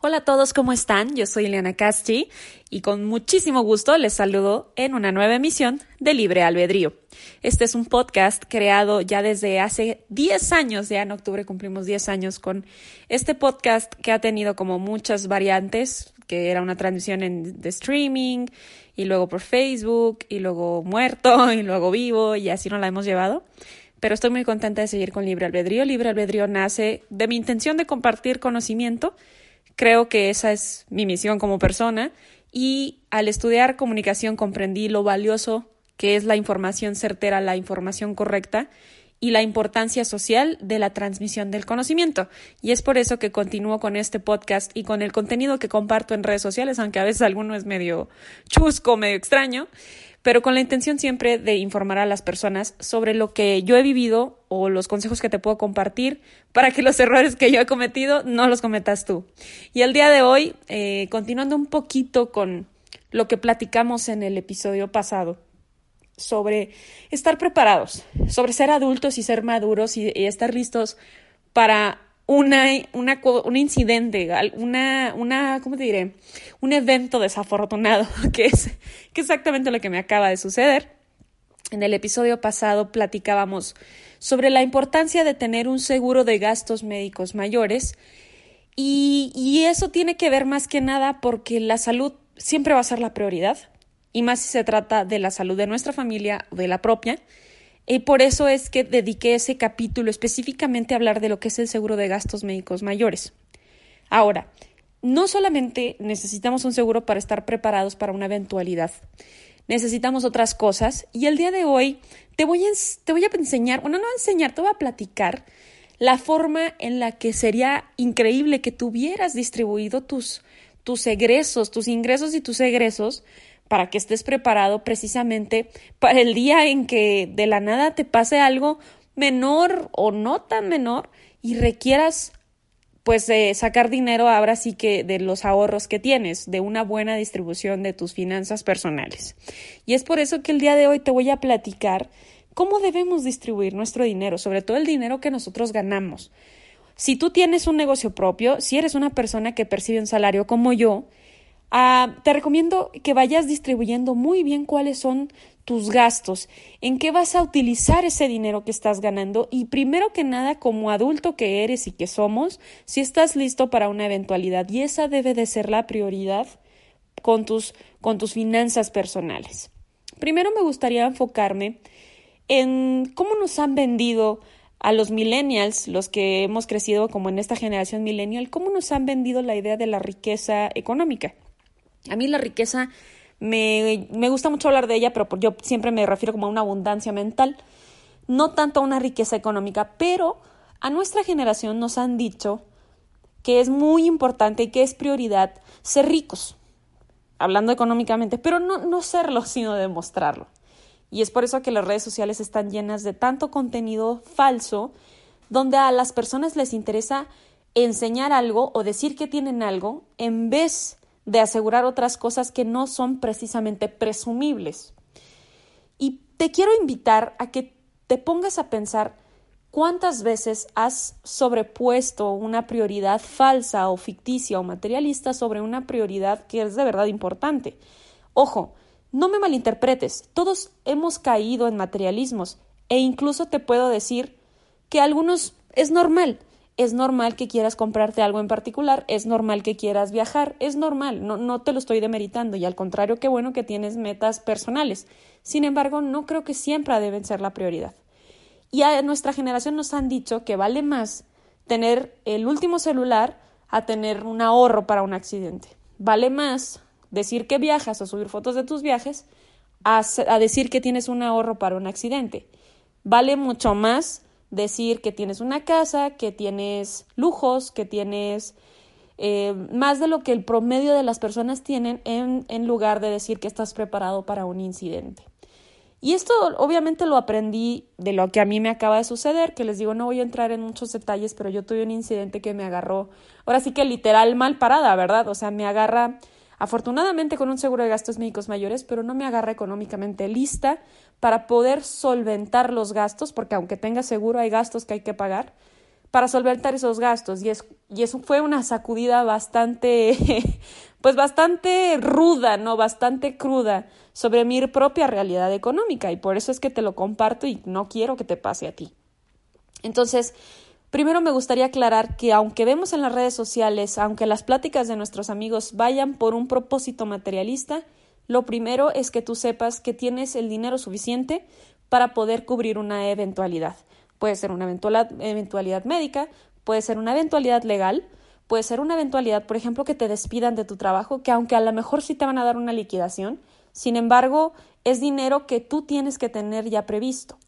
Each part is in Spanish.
Hola a todos, ¿cómo están? Yo soy Eliana Casti y con muchísimo gusto les saludo en una nueva emisión de Libre Albedrío. Este es un podcast creado ya desde hace 10 años, ya en octubre cumplimos 10 años con este podcast que ha tenido como muchas variantes, que era una transmisión en, de streaming y luego por Facebook y luego muerto y luego vivo y así nos la hemos llevado pero estoy muy contenta de seguir con Libre Albedrío. Libre Albedrío nace de mi intención de compartir conocimiento Creo que esa es mi misión como persona. Y al estudiar comunicación comprendí lo valioso que es la información certera, la información correcta y la importancia social de la transmisión del conocimiento. Y es por eso que continúo con este podcast y con el contenido que comparto en redes sociales, aunque a veces alguno es medio chusco, medio extraño pero con la intención siempre de informar a las personas sobre lo que yo he vivido o los consejos que te puedo compartir para que los errores que yo he cometido no los cometas tú. Y el día de hoy, eh, continuando un poquito con lo que platicamos en el episodio pasado sobre estar preparados, sobre ser adultos y ser maduros y estar listos para una, una, un incidente, una, una, ¿cómo te diré? Un evento desafortunado, que es, que exactamente lo que me acaba de suceder. En el episodio pasado platicábamos sobre la importancia de tener un seguro de gastos médicos mayores y, y eso tiene que ver más que nada porque la salud siempre va a ser la prioridad y más si se trata de la salud de nuestra familia o de la propia. Y por eso es que dediqué ese capítulo específicamente a hablar de lo que es el seguro de gastos médicos mayores. Ahora, no solamente necesitamos un seguro para estar preparados para una eventualidad, necesitamos otras cosas y el día de hoy te voy a, te voy a enseñar, bueno, no a enseñar, te voy a platicar la forma en la que sería increíble que tuvieras distribuido tus, tus egresos, tus ingresos y tus egresos para que estés preparado precisamente para el día en que de la nada te pase algo menor o no tan menor y requieras pues sacar dinero ahora sí que de los ahorros que tienes, de una buena distribución de tus finanzas personales. Y es por eso que el día de hoy te voy a platicar cómo debemos distribuir nuestro dinero, sobre todo el dinero que nosotros ganamos. Si tú tienes un negocio propio, si eres una persona que percibe un salario como yo, Ah, te recomiendo que vayas distribuyendo muy bien cuáles son tus gastos, en qué vas a utilizar ese dinero que estás ganando y primero que nada como adulto que eres y que somos, si estás listo para una eventualidad y esa debe de ser la prioridad con tus, con tus finanzas personales. Primero me gustaría enfocarme en cómo nos han vendido a los millennials, los que hemos crecido como en esta generación millennial, cómo nos han vendido la idea de la riqueza económica. A mí la riqueza me, me gusta mucho hablar de ella, pero yo siempre me refiero como a una abundancia mental, no tanto a una riqueza económica, pero a nuestra generación nos han dicho que es muy importante y que es prioridad ser ricos, hablando económicamente, pero no, no serlo, sino demostrarlo. Y es por eso que las redes sociales están llenas de tanto contenido falso, donde a las personas les interesa enseñar algo o decir que tienen algo en vez de asegurar otras cosas que no son precisamente presumibles. Y te quiero invitar a que te pongas a pensar cuántas veces has sobrepuesto una prioridad falsa o ficticia o materialista sobre una prioridad que es de verdad importante. Ojo, no me malinterpretes, todos hemos caído en materialismos e incluso te puedo decir que algunos es normal, es normal que quieras comprarte algo en particular, es normal que quieras viajar, es normal, no, no te lo estoy demeritando y al contrario, qué bueno que tienes metas personales. Sin embargo, no creo que siempre deben ser la prioridad. Y a nuestra generación nos han dicho que vale más tener el último celular a tener un ahorro para un accidente. Vale más decir que viajas o subir fotos de tus viajes a, a decir que tienes un ahorro para un accidente. Vale mucho más decir que tienes una casa, que tienes lujos, que tienes eh, más de lo que el promedio de las personas tienen en, en lugar de decir que estás preparado para un incidente. Y esto obviamente lo aprendí de lo que a mí me acaba de suceder, que les digo, no voy a entrar en muchos detalles, pero yo tuve un incidente que me agarró, ahora sí que literal mal parada, ¿verdad? O sea, me agarra afortunadamente con un seguro de gastos médicos mayores, pero no me agarra económicamente lista para poder solventar los gastos, porque aunque tenga seguro hay gastos que hay que pagar, para solventar esos gastos y, es, y eso fue una sacudida bastante, pues bastante ruda, ¿no? Bastante cruda sobre mi propia realidad económica y por eso es que te lo comparto y no quiero que te pase a ti. Entonces, primero me gustaría aclarar que aunque vemos en las redes sociales, aunque las pláticas de nuestros amigos vayan por un propósito materialista, lo primero es que tú sepas que tienes el dinero suficiente para poder cubrir una eventualidad. Puede ser una eventualidad, médica, puede ser una eventualidad legal, puede ser una eventualidad, por ejemplo, que te despidan de tu trabajo, que aunque a lo mejor sí te van a dar una liquidación, sin embargo, es dinero que tú tienes que tener ya previsto.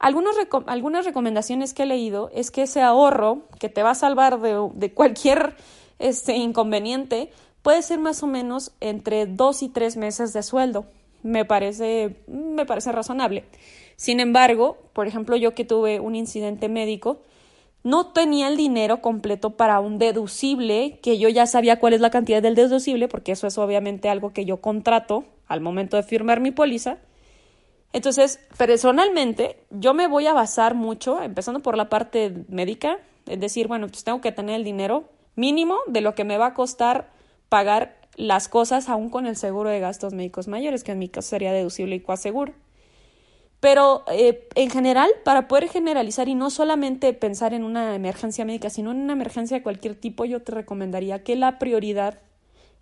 Algunas recomendaciones que he leído es que ese ahorro que te va a salvar de, cualquier este, inconveniente puede ser más o menos entre dos y tres meses de sueldo. Me parece, me parece razonable. Sin embargo, por ejemplo, yo que tuve un incidente médico, no tenía el dinero completo para un deducible, que yo ya sabía cuál es la cantidad del deducible, porque eso es obviamente algo que yo contrato al momento de firmar mi póliza. Entonces, personalmente, yo me voy a basar mucho, empezando por la parte médica, es decir, bueno, pues tengo que tener el dinero mínimo de lo que me va a costar pagar las cosas aún con el seguro de gastos médicos mayores, que en mi caso sería deducible y coaseguro. Pero eh, en general, para poder generalizar y no solamente pensar en una emergencia médica, sino en una emergencia de cualquier tipo, yo te recomendaría que la prioridad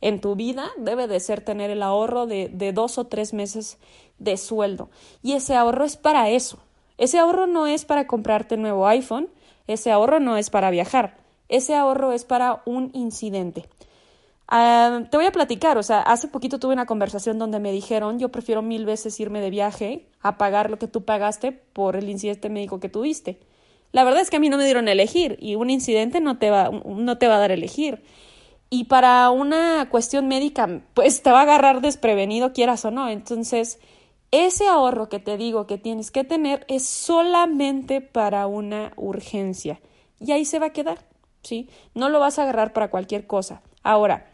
en tu vida debe de ser tener el ahorro de, dos o tres meses de sueldo. Y ese ahorro es para eso. Ese ahorro no es para comprarte un nuevo iPhone, ese ahorro no es para viajar, ese ahorro es para un incidente. Ah, te voy a platicar, o sea, hace poquito tuve una conversación donde me dijeron, yo prefiero mil veces irme de viaje a pagar lo que tú pagaste por el incidente médico que tuviste. La verdad es que a mí no me dieron elegir y un incidente no te va, no te va a dar a elegir. Y para una cuestión médica, pues te va a agarrar desprevenido, quieras o no. Entonces, ese ahorro que te digo que tienes que tener es solamente para una urgencia. Y ahí se va a quedar, ¿sí? No lo vas a agarrar para cualquier cosa. Ahora,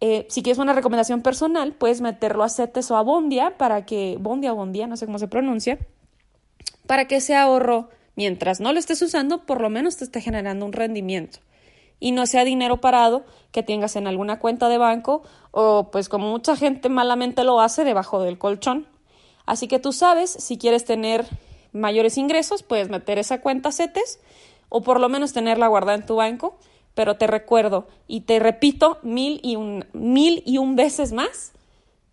eh, si quieres una recomendación personal, puedes meterlo a CETES o a Bondia para que, Bondia o Bondia, no sé cómo se pronuncia, para que ese ahorro, mientras no lo estés usando, por lo menos te esté generando un rendimiento y no sea dinero parado que tengas en alguna cuenta de banco o pues como mucha gente malamente lo hace debajo del colchón. Así que tú sabes, si quieres tener mayores ingresos, puedes meter esa cuenta CETES o por lo menos tenerla guardada en tu banco pero te recuerdo y te repito mil y un, mil y un veces más,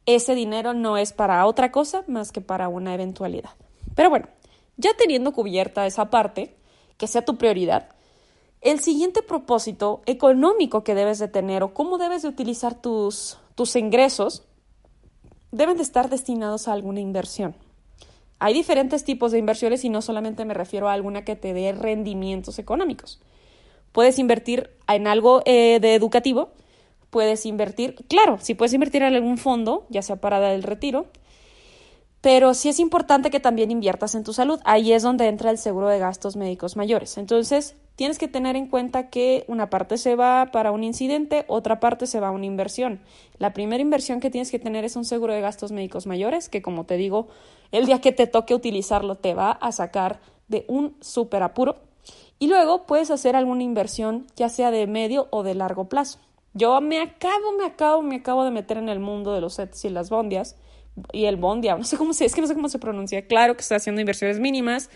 ese dinero no es para otra cosa más que para una eventualidad. Pero bueno, ya teniendo cubierta esa parte, que sea tu prioridad, el siguiente propósito económico que debes de tener o cómo debes de utilizar tus, tus ingresos deben de estar destinados a alguna inversión. Hay diferentes tipos de inversiones y no solamente me refiero a alguna que te dé rendimientos económicos. Puedes invertir en algo eh, de educativo, puedes invertir, claro, si puedes invertir en algún fondo, ya sea para el retiro, pero sí es importante que también inviertas en tu salud. Ahí es donde entra el seguro de gastos médicos mayores. Entonces, tienes que tener en cuenta que una parte se va para un incidente, otra parte se va a una inversión. La primera inversión que tienes que tener es un seguro de gastos médicos mayores, que como te digo, el día que te toque utilizarlo te va a sacar de un súper apuro. Y luego puedes hacer alguna inversión, ya sea de medio o de largo plazo. Yo me acabo, me acabo, me acabo de meter en el mundo de los sets y las bondias y el bondia, no sé cómo se, es que no sé cómo se pronuncia. Claro que estoy haciendo inversiones mínimas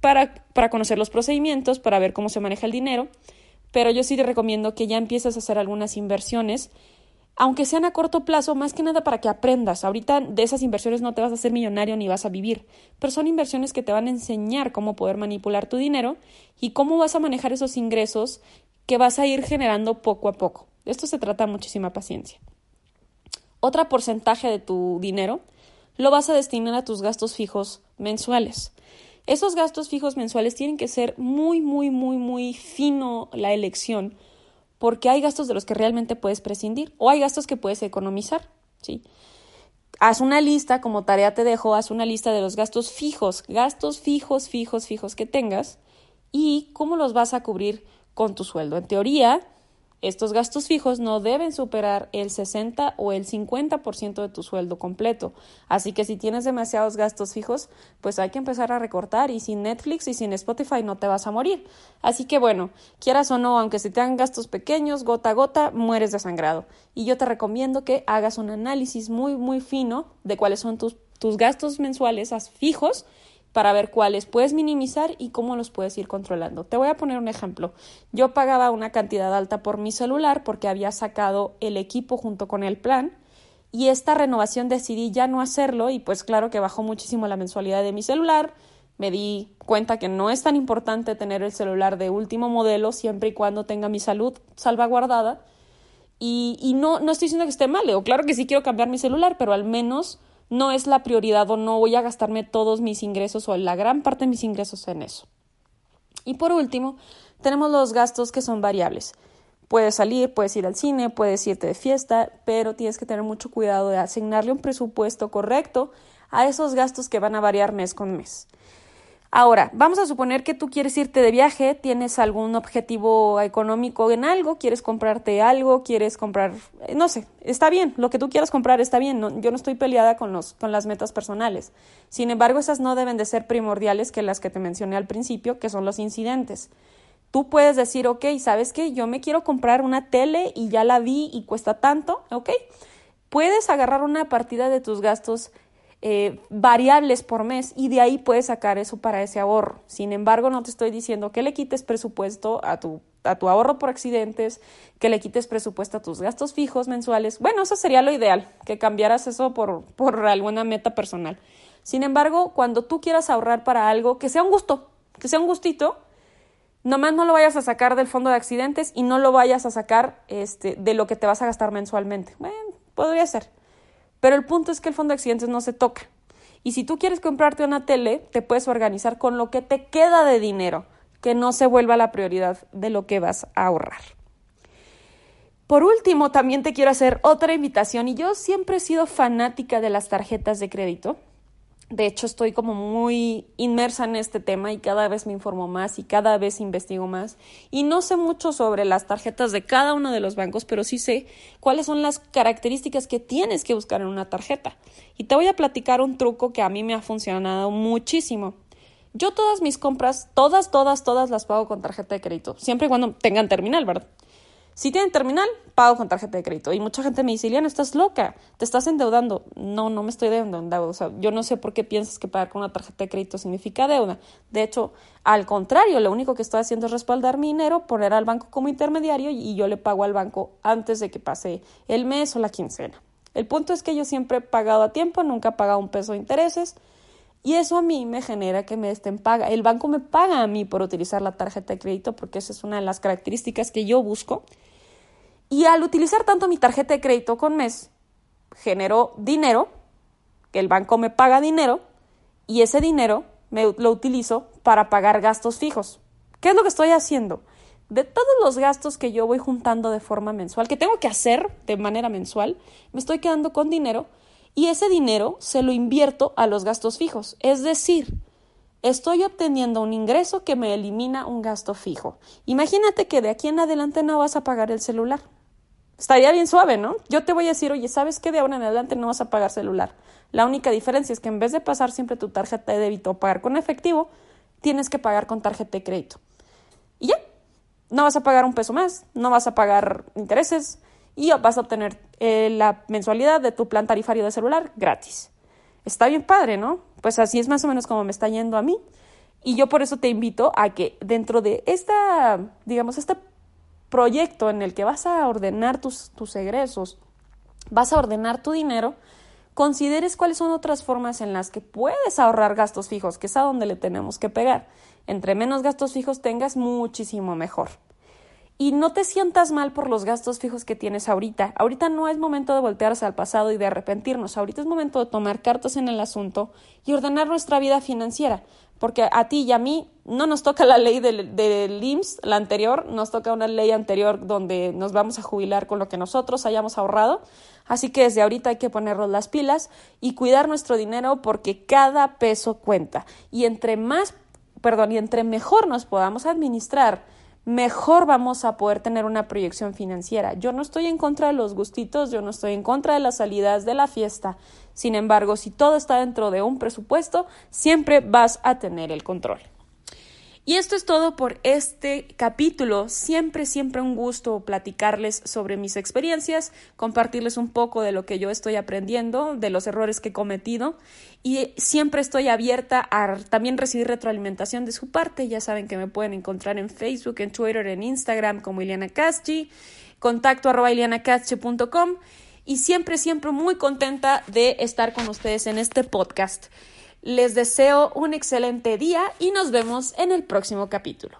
para, para conocer los procedimientos, para ver cómo se maneja el dinero, pero yo sí te recomiendo que ya empieces a hacer algunas inversiones aunque sean a corto plazo, más que nada para que aprendas. Ahorita de esas inversiones no te vas a hacer millonario ni vas a vivir, pero son inversiones que te van a enseñar cómo poder manipular tu dinero y cómo vas a manejar esos ingresos que vas a ir generando poco a poco. De esto se trata muchísima paciencia. Otro porcentaje de tu dinero lo vas a destinar a tus gastos fijos mensuales. Esos gastos fijos mensuales tienen que ser muy, muy, muy, muy fino la elección porque hay gastos de los que realmente puedes prescindir o hay gastos que puedes economizar, ¿sí? Haz una lista, como tarea te dejo, haz una lista de los gastos fijos, gastos fijos, fijos, fijos que tengas y cómo los vas a cubrir con tu sueldo. En teoría, Estos gastos fijos no deben superar el 60 o el 50% de tu sueldo completo. Así que si tienes demasiados gastos fijos, pues hay que empezar a recortar y sin Netflix y sin Spotify no te vas a morir. Así que bueno, quieras o no, aunque se te hagan gastos pequeños, gota a gota, mueres desangrado. Y yo te recomiendo que hagas un análisis muy, muy fino de cuáles son tus, tus gastos mensuales fijos para ver cuáles puedes minimizar y cómo los puedes ir controlando. Te voy a poner un ejemplo. Yo pagaba una cantidad alta por mi celular porque había sacado el equipo junto con el plan y esta renovación decidí ya no hacerlo y pues claro que bajó muchísimo la mensualidad de mi celular. Me di cuenta que no es tan importante tener el celular de último modelo siempre y cuando tenga mi salud salvaguardada. Y, y no, no estoy diciendo que esté mal, o claro que sí quiero cambiar mi celular, pero al menos no es la prioridad o no voy a gastarme todos mis ingresos o la gran parte de mis ingresos en eso. Y por último, tenemos los gastos que son variables. Puedes salir, puedes ir al cine, puedes irte de fiesta, pero tienes que tener mucho cuidado de asignarle un presupuesto correcto a esos gastos que van a variar mes con mes. Ahora, vamos a suponer que tú quieres irte de viaje, tienes algún objetivo económico en algo, quieres comprarte algo, quieres comprar, eh, no sé, está bien, lo que tú quieras comprar está bien, yo no estoy peleada con, los, con las metas personales. Sin embargo, esas no deben de ser primordiales que las que te mencioné al principio, que son los incidentes. Tú puedes decir, ok, ¿sabes qué? Yo me quiero comprar una tele y ya la vi y cuesta tanto, ok. Puedes agarrar una partida de tus gastos eh, variables por mes y de ahí puedes sacar eso para ese ahorro. Sin embargo, no te estoy diciendo que le quites presupuesto a tu, a tu ahorro por accidentes, que le quites presupuesto a tus gastos fijos mensuales. Bueno, eso sería lo ideal, que cambiaras eso por, por alguna meta personal. Sin embargo, cuando tú quieras ahorrar para algo, que sea un gusto, que sea un gustito, nomás no lo vayas a sacar del fondo de accidentes y no lo vayas a sacar este, de lo que te vas a gastar mensualmente. Bueno, podría ser. Pero el punto es que el fondo de accidentes no se toca. Y si tú quieres comprarte una tele, te puedes organizar con lo que te queda de dinero, que no se vuelva la prioridad de lo que vas a ahorrar. Por último, también te quiero hacer otra invitación y yo siempre he sido fanática de las tarjetas de crédito. De hecho, estoy como muy inmersa en este tema y cada vez me informo más y cada vez investigo más. Y no sé mucho sobre las tarjetas de cada uno de los bancos, pero sí sé cuáles son las características que tienes que buscar en una tarjeta. Y te voy a platicar un truco que a mí me ha funcionado muchísimo. Yo todas mis compras, todas, todas, todas las pago con tarjeta de crédito, siempre y cuando tengan terminal, ¿verdad? Si tienen terminal, pago con tarjeta de crédito. Y mucha gente me dice, Liliana, estás loca, te estás endeudando. No, no me estoy endeudando. O sea, yo no sé por qué piensas que pagar con una tarjeta de crédito significa deuda. De hecho, al contrario, lo único que estoy haciendo es respaldar mi dinero, poner al banco como intermediario y yo le pago al banco antes de que pase el mes o la quincena. El punto es que yo siempre he pagado a tiempo, nunca he pagado un peso de intereses. Y eso a mí me genera que me estén paga. El banco me paga a mí por utilizar la tarjeta de crédito porque esa es una de las características que yo busco y al utilizar tanto mi tarjeta de crédito con mes, genero dinero, que el banco me paga dinero, y ese dinero me, lo utilizo para pagar gastos fijos. ¿Qué es lo que estoy haciendo? De todos los gastos que yo voy juntando de forma mensual, que tengo que hacer de manera mensual, me estoy quedando con dinero y ese dinero se lo invierto a los gastos fijos. Es decir, estoy obteniendo un ingreso que me elimina un gasto fijo. Imagínate que de aquí en adelante no vas a pagar el celular. Estaría bien suave, ¿no? Yo te voy a decir, oye, ¿sabes qué? De ahora en adelante no vas a pagar celular. La única diferencia es que en vez de pasar siempre tu tarjeta de débito o pagar con efectivo, tienes que pagar con tarjeta de crédito. Y ya, no vas a pagar un peso más, no vas a pagar intereses y vas a obtener eh, la mensualidad de tu plan tarifario de celular gratis. Está bien padre, ¿no? Pues así es más o menos como me está yendo a mí. Y yo por eso te invito a que dentro de esta, digamos, esta proyecto en el que vas a ordenar tus, tus egresos, vas a ordenar tu dinero, consideres cuáles son otras formas en las que puedes ahorrar gastos fijos, que es a donde le tenemos que pegar. Entre menos gastos fijos tengas, muchísimo mejor. Y no te sientas mal por los gastos fijos que tienes ahorita. Ahorita no es momento de voltearse al pasado y de arrepentirnos. Ahorita es momento de tomar cartas en el asunto y ordenar nuestra vida financiera porque a ti y a mí no nos toca la ley del, del IMSS, la anterior, nos toca una ley anterior donde nos vamos a jubilar con lo que nosotros hayamos ahorrado. Así que desde ahorita hay que ponernos las pilas y cuidar nuestro dinero porque cada peso cuenta. Y entre más, perdón, y entre mejor nos podamos administrar mejor vamos a poder tener una proyección financiera. Yo no estoy en contra de los gustitos, yo no estoy en contra de las salidas de la fiesta. Sin embargo, si todo está dentro de un presupuesto, siempre vas a tener el control. Y esto es todo por este capítulo. Siempre, siempre un gusto platicarles sobre mis experiencias, compartirles un poco de lo que yo estoy aprendiendo, de los errores que he cometido y siempre estoy abierta a también recibir retroalimentación de su parte. Ya saben que me pueden encontrar en Facebook, en Twitter, en Instagram como Caschi, contacto arroba y siempre, siempre muy contenta de estar con ustedes en este podcast. Les deseo un excelente día y nos vemos en el próximo capítulo.